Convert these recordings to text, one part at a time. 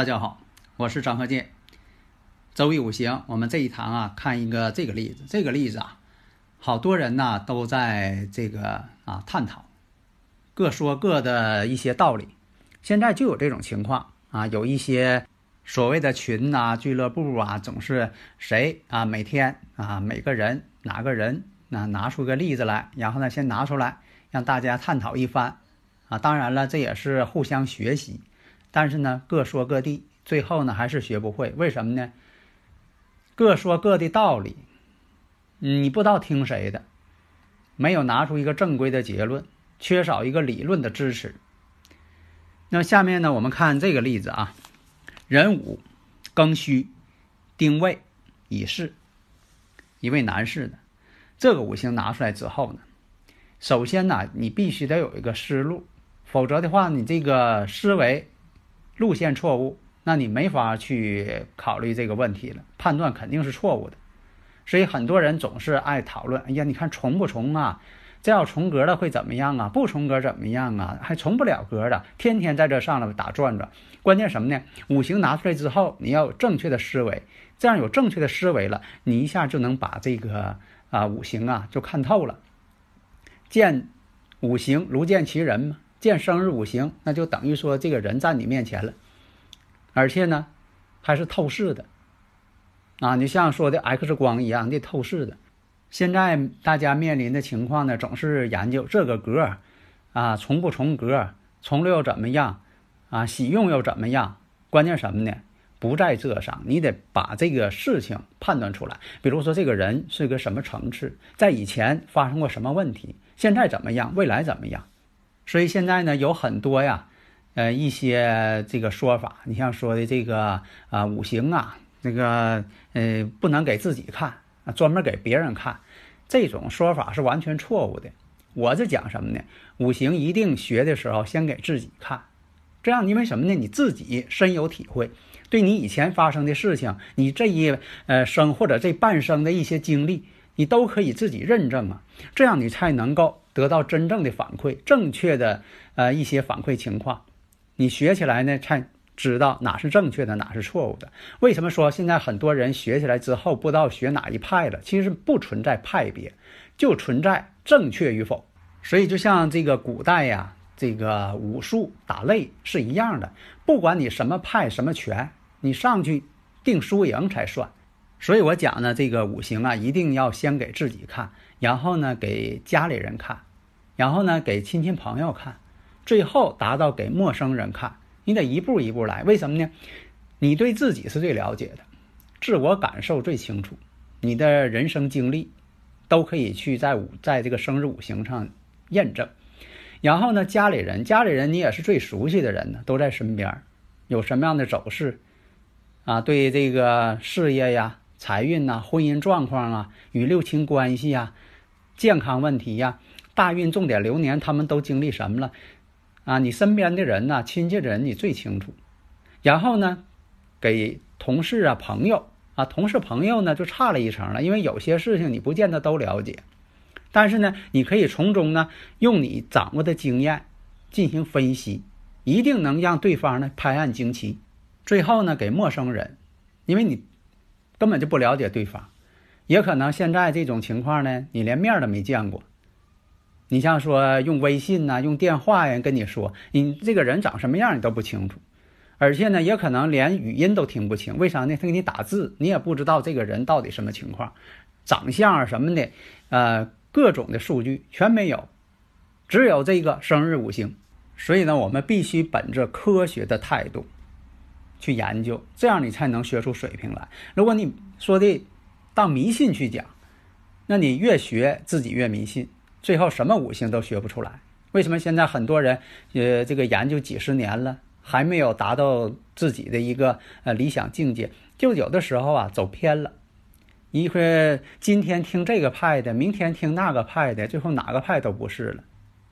大家好，我是张鹤剑。周易五行，我们这一堂啊，看一个这个例子。这个例子啊，好多人呢都在这个啊探讨，各说各的一些道理。现在就有这种情况啊，有一些所谓的群呐、俱乐部啊，总是谁啊每天啊每个人哪个人那拿出个例子来，然后呢先拿出来让大家探讨一番啊。当然了，这也是互相学习。但是呢，各说各的，最后呢还是学不会。为什么呢？各说各的道理，你不知道听谁的，没有拿出一个正规的结论，缺少一个理论的支持。那下面呢，我们看这个例子啊，壬午、庚戌、丁未、乙巳，一位男士的这个五行拿出来之后呢，首先呢，你必须得有一个思路，否则的话，你这个思维。路线错误，那你没法去考虑这个问题了，判断肯定是错误的。所以很多人总是爱讨论：哎呀，你看重不重啊？这要重格了会怎么样啊？不重格怎么样啊？还重不了格的，天天在这上了打转转。关键什么呢？五行拿出来之后，你要有正确的思维，这样有正确的思维了，你一下就能把这个啊五行啊就看透了。见五行如见其人嘛。见生日五行，那就等于说这个人在你面前了，而且呢，还是透视的，啊，你像说的 X 光一样的透视的。现在大家面临的情况呢，总是研究这个格，啊，重不重格，重了又怎么样，啊，喜用又怎么样？关键什么呢？不在这上，你得把这个事情判断出来。比如说这个人是个什么层次，在以前发生过什么问题，现在怎么样，未来怎么样？所以现在呢，有很多呀，呃，一些这个说法，你像说的这个啊，五行啊，这个呃，不能给自己看啊，专门给别人看，这种说法是完全错误的。我是讲什么呢？五行一定学的时候先给自己看，这样因为什么呢？你自己深有体会，对你以前发生的事情，你这一呃生或者这半生的一些经历，你都可以自己认证啊，这样你才能够。得到真正的反馈，正确的呃一些反馈情况，你学起来呢才知道哪是正确的，哪是错误的。为什么说现在很多人学起来之后不知道学哪一派了？其实不存在派别，就存在正确与否。所以就像这个古代呀，这个武术打擂是一样的，不管你什么派什么拳，你上去定输赢才算。所以我讲呢，这个五行啊，一定要先给自己看，然后呢给家里人看，然后呢给亲戚朋友看，最后达到给陌生人看。你得一步一步来，为什么呢？你对自己是最了解的，自我感受最清楚，你的人生经历都可以去在五在这个生日五行上验证。然后呢，家里人，家里人你也是最熟悉的人呢，都在身边，有什么样的走势啊？对这个事业呀。财运呐，婚姻状况啊，与六亲关系呀，健康问题呀，大运重点流年，他们都经历什么了？啊，你身边的人呐，亲戚的人你最清楚。然后呢，给同事啊、朋友啊，同事朋友呢就差了一层了，因为有些事情你不见得都了解，但是呢，你可以从中呢用你掌握的经验进行分析，一定能让对方呢拍案惊奇。最后呢，给陌生人，因为你。根本就不了解对方，也可能现在这种情况呢，你连面都没见过。你像说用微信呐，用电话呀跟你说，你这个人长什么样你都不清楚，而且呢，也可能连语音都听不清。为啥呢？他给你打字，你也不知道这个人到底什么情况，长相啊什么的，呃，各种的数据全没有，只有这个生日五行。所以呢，我们必须本着科学的态度。去研究，这样你才能学出水平来。如果你说的当迷信去讲，那你越学自己越迷信，最后什么五行都学不出来。为什么现在很多人呃这个研究几十年了，还没有达到自己的一个呃理想境界？就有的时候啊走偏了，一会今天听这个派的，明天听那个派的，最后哪个派都不是了。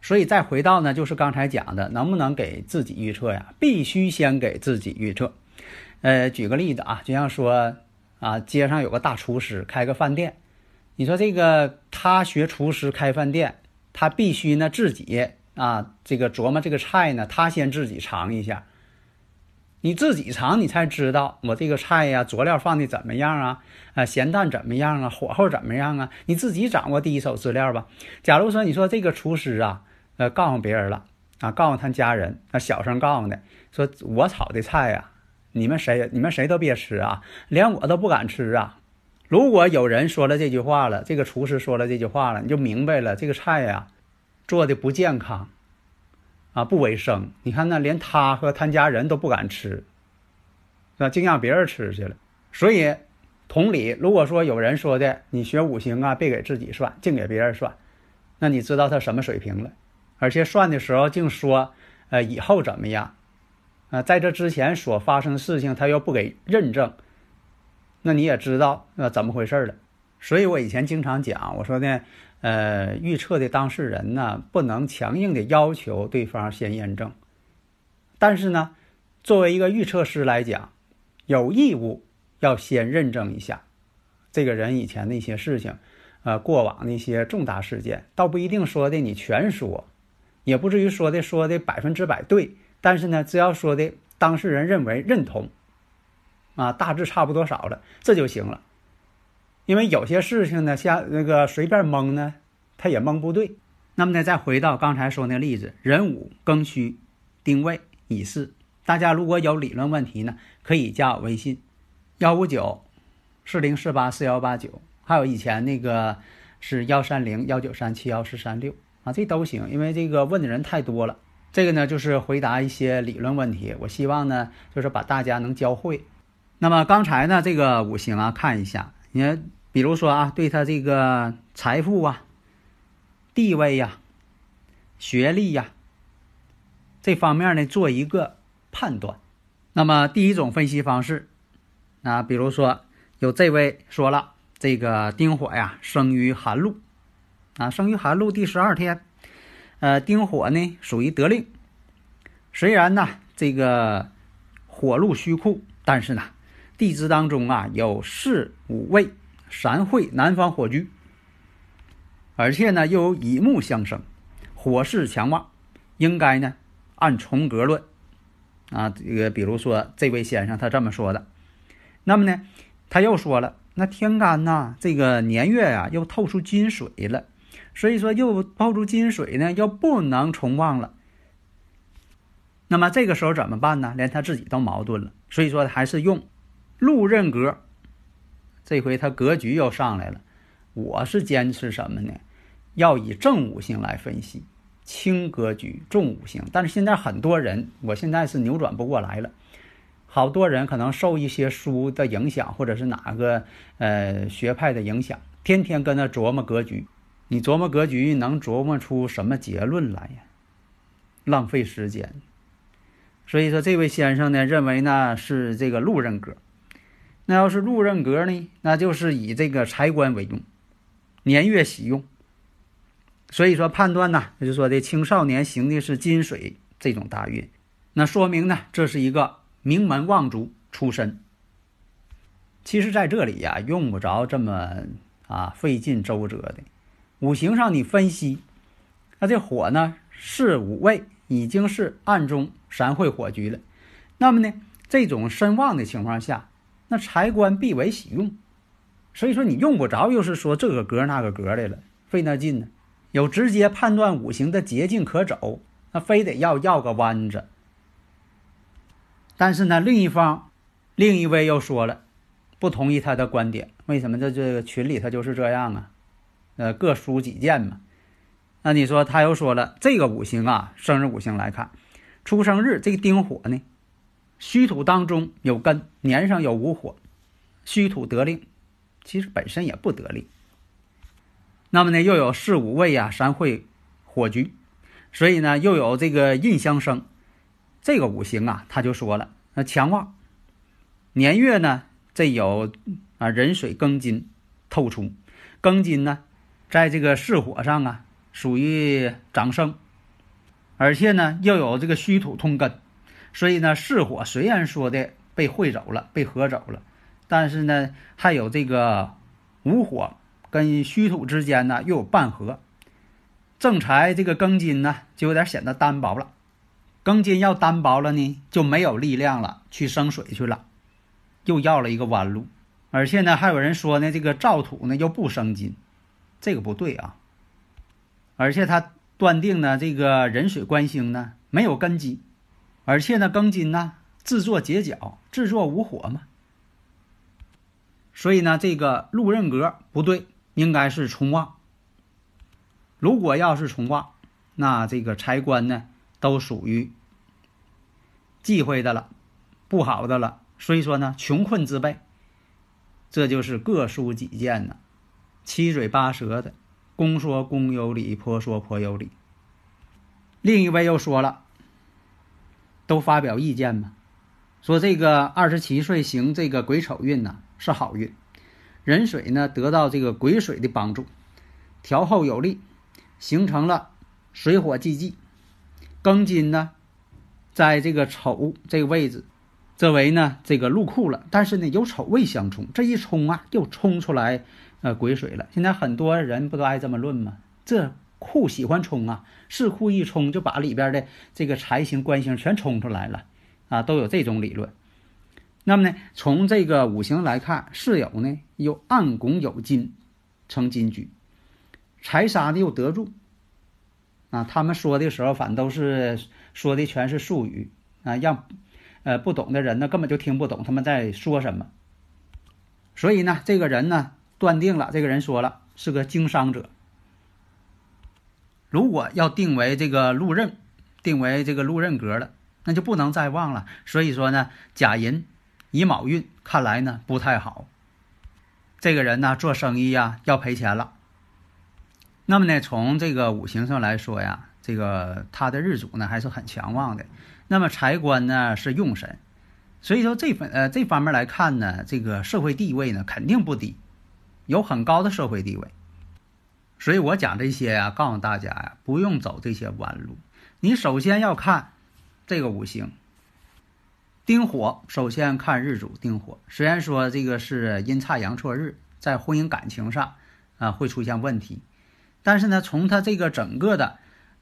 所以再回到呢，就是刚才讲的，能不能给自己预测呀？必须先给自己预测。呃，举个例子啊，就像说啊，街上有个大厨师开个饭店，你说这个他学厨师开饭店，他必须呢自己啊这个琢磨这个菜呢，他先自己尝一下。你自己尝，你才知道我这个菜呀，佐料放的怎么样啊？啊，咸淡怎么样啊？火候怎么样啊？你自己掌握第一手资料吧。假如说你说这个厨师啊。呃，告诉别人了啊，告诉他家人，啊，小声告诉的，说我炒的菜呀，你们谁你们谁都别吃啊，连我都不敢吃啊。如果有人说了这句话了，这个厨师说了这句话了，你就明白了，这个菜呀，做的不健康，啊，不卫生。你看那连他和他家人都不敢吃，啊，净让别人吃去了。所以，同理，如果说有人说的，你学五行啊，别给自己算，净给别人算，那你知道他什么水平了？而且算的时候净说，呃，以后怎么样？啊，在这之前所发生的事情，他又不给认证，那你也知道那怎么回事了。所以我以前经常讲，我说呢，呃，预测的当事人呢，不能强硬的要求对方先验证，但是呢，作为一个预测师来讲，有义务要先认证一下这个人以前的一些事情，呃，过往的一些重大事件，倒不一定说的你全说。也不至于说的说的百分之百对，但是呢，只要说的当事人认为认同，啊，大致差不多少了，这就行了。因为有些事情呢，像那个随便蒙呢，他也蒙不对。那么呢，再回到刚才说那例子，壬午庚戌丁未乙巳，大家如果有理论问题呢，可以加我微信幺五九四零四八四幺八九，还有以前那个是幺三零幺九三七幺四三六。啊，这都行，因为这个问的人太多了。这个呢，就是回答一些理论问题。我希望呢，就是把大家能教会。那么刚才呢，这个五行啊，看一下，你看，比如说啊，对他这个财富啊、地位呀、学历呀这方面呢，做一个判断。那么第一种分析方式，啊，比如说有这位说了，这个丁火呀，生于寒露。啊，生于寒露第十二天，呃，丁火呢属于得令。虽然呢这个火入虚库，但是呢地支当中啊有四五位三会南方火局，而且呢又有乙木相生，火势强旺，应该呢按重格论啊，这个比如说这位先生他这么说的，那么呢他又说了，那天干呐这个年月呀又透出金水了。所以说又透出金水呢，又不能重旺了。那么这个时候怎么办呢？连他自己都矛盾了。所以说还是用禄任格。这回他格局又上来了。我是坚持什么呢？要以正五行来分析，轻格局，重五行。但是现在很多人，我现在是扭转不过来了。好多人可能受一些书的影响，或者是哪个呃学派的影响，天天跟那琢磨格局。你琢磨格局，能琢磨出什么结论来呀？浪费时间。所以说，这位先生呢，认为呢是这个禄刃格。那要是禄任格呢，那就是以这个财官为用，年月喜用。所以说判断呢，就是说的青少年行的是金水这种大运，那说明呢这是一个名门望族出身。其实，在这里呀，用不着这么啊费尽周折的。五行上你分析，那这火呢是五位，已经是暗中三会火局了。那么呢，这种身旺的情况下，那财官必为喜用。所以说你用不着又是说这个格那个格的了，费那劲呢。有直接判断五行的捷径可走，那非得要绕个弯子。但是呢，另一方，另一位又说了，不同意他的观点。为什么？在这个群里他就是这样啊。呃，各抒己见嘛。那你说他又说了，这个五行啊，生日五行来看，出生日这个丁火呢，虚土当中有根，年上有午火，虚土得令，其实本身也不得令。那么呢，又有四五位呀，三会火局，所以呢，又有这个印相生，这个五行啊，他就说了，那强旺。年月呢，这有啊壬水庚金透出，庚金呢，在这个巳火上啊，属于长生，而且呢，又有这个虚土通根。所以呢，巳火虽然说的被汇走了，被合走了，但是呢，还有这个午火跟虚土之间呢又有半合，正财这个庚金呢就有点显得单薄了，庚金要单薄了呢就没有力量了，去生水去了，又要了一个弯路，而且呢还有人说呢这个燥土呢又不生金，这个不对啊，而且他断定呢这个壬水官星呢没有根基。而且呢，庚金呢，制作结角，制作无火嘛。所以呢，这个禄刃格不对，应该是冲旺。如果要是冲旺，那这个财官呢，都属于忌讳的了，不好的了。所以说呢，穷困之辈，这就是各抒己见呢，七嘴八舌的，公说公有理，婆说婆有理。另一位又说了。都发表意见嘛，说这个二十七岁行这个癸丑运呢是好运，壬水呢得到这个癸水的帮助，调后有力，形成了水火既济。庚金呢，在这个丑这个位置，这为呢这个入库了，但是呢有丑未相冲，这一冲啊又冲出来呃癸水了。现在很多人不都爱这么论吗？这。库喜欢冲啊，是库一冲就把里边的这个财星官星全冲出来了，啊，都有这种理论。那么呢，从这个五行来看，巳酉呢又暗拱有金，成金局，财杀的又得住。啊，他们说的时候，反都是说的全是术语啊，让呃不懂的人呢根本就听不懂他们在说什么。所以呢，这个人呢断定了，这个人说了是个经商者。如果要定为这个禄刃，定为这个禄刃格了，那就不能再旺了。所以说呢，甲寅乙卯运看来呢不太好。这个人呢做生意呀要赔钱了。那么呢，从这个五行上来说呀，这个他的日主呢还是很强旺的。那么财官呢是用神，所以说这份呃这方面来看呢，这个社会地位呢肯定不低，有很高的社会地位。所以我讲这些呀，告诉大家呀，不用走这些弯路。你首先要看这个五行，丁火。首先看日主丁火。虽然说这个是阴差阳错日，在婚姻感情上啊会出现问题，但是呢，从他这个整个的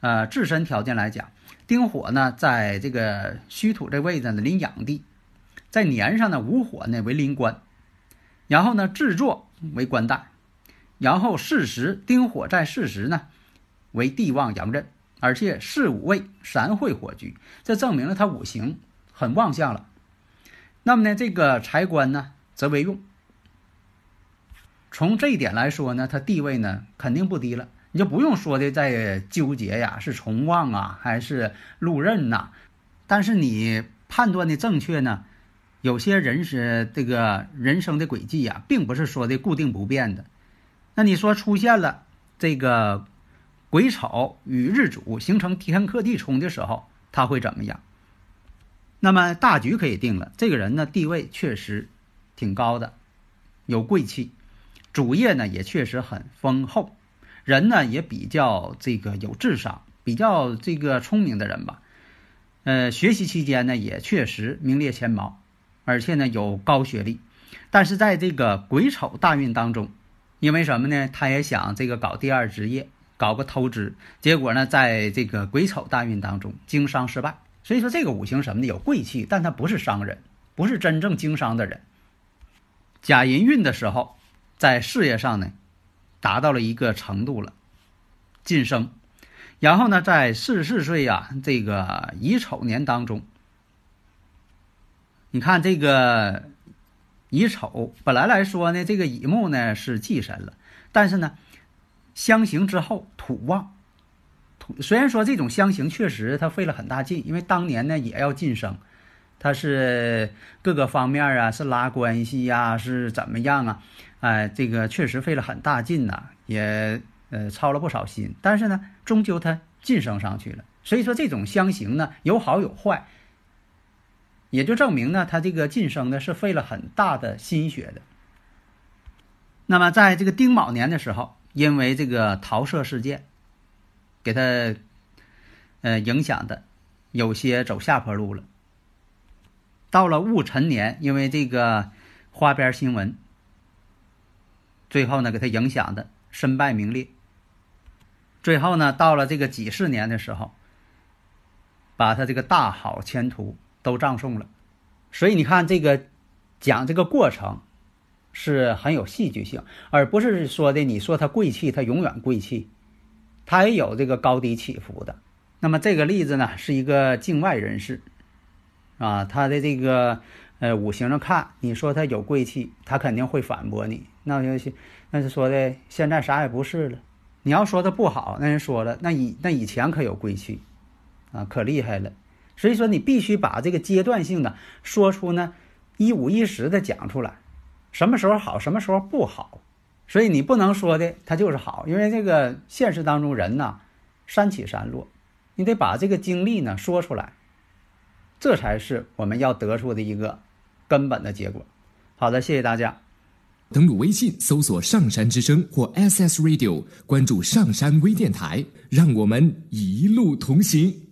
呃自身条件来讲，丁火呢在这个虚土这位置呢临养地，在年上呢午火呢为临官，然后呢制作为官带。然后巳时丁火在巳时呢，为地旺阳刃，而且巳午未三会火局，这证明了他五行很旺相了。那么呢，这个财官呢则为用。从这一点来说呢，他地位呢肯定不低了。你就不用说的再纠结呀，是重旺啊还是禄刃呐？但是你判断的正确呢，有些人是这个人生的轨迹呀，并不是说的固定不变的。那你说出现了这个癸丑与日主形成天克地冲的时候，他会怎么样？那么大局可以定了，这个人呢地位确实挺高的，有贵气，主业呢也确实很丰厚，人呢也比较这个有智商，比较这个聪明的人吧。呃，学习期间呢也确实名列前茅，而且呢有高学历，但是在这个癸丑大运当中。因为什么呢？他也想这个搞第二职业，搞个投资，结果呢，在这个癸丑大运当中经商失败。所以说这个五行什么的有贵气，但他不是商人，不是真正经商的人。甲寅运的时候，在事业上呢，达到了一个程度了，晋升。然后呢，在四十四岁呀，这个乙丑年当中，你看这个。乙丑本来来说呢，这个乙木呢是忌神了，但是呢，相刑之后土旺，土虽然说这种相刑确实他费了很大劲，因为当年呢也要晋升，他是各个方面啊，是拉关系呀，是怎么样啊？哎，这个确实费了很大劲呐，也呃操了不少心，但是呢，终究他晋升上去了。所以说，这种相形呢，有好有坏，也就证明呢，他这个晋升呢是费了很大的心血的。那么，在这个丁卯年的时候，因为这个桃色事件，给他呃影响的有些走下坡路了。到了戊辰年，因为这个花边新闻，最后呢给他影响的身败名裂。最后呢，到了这个己巳年的时候，把他这个大好前途都葬送了。所以你看，这个讲这个过程是很有戏剧性，而不是说的你说他贵气，他永远贵气，他也有这个高低起伏的。那么这个例子呢，是一个境外人士。啊，他的这个呃五行上看，你说他有贵气，他肯定会反驳你。那就那是说的现在啥也不是了。你要说他不好，那人说了，那以那以前可有贵气，啊，可厉害了。所以说你必须把这个阶段性的说出呢，一五一十的讲出来，什么时候好，什么时候不好。所以你不能说的他就是好，因为这个现实当中人呐，山起山落，你得把这个经历呢说出来。这才是我们要得出的一个根本的结果。好的，谢谢大家。登录微信搜索“上山之声”或 “SS Radio”，关注“上山微电台”，让我们一路同行。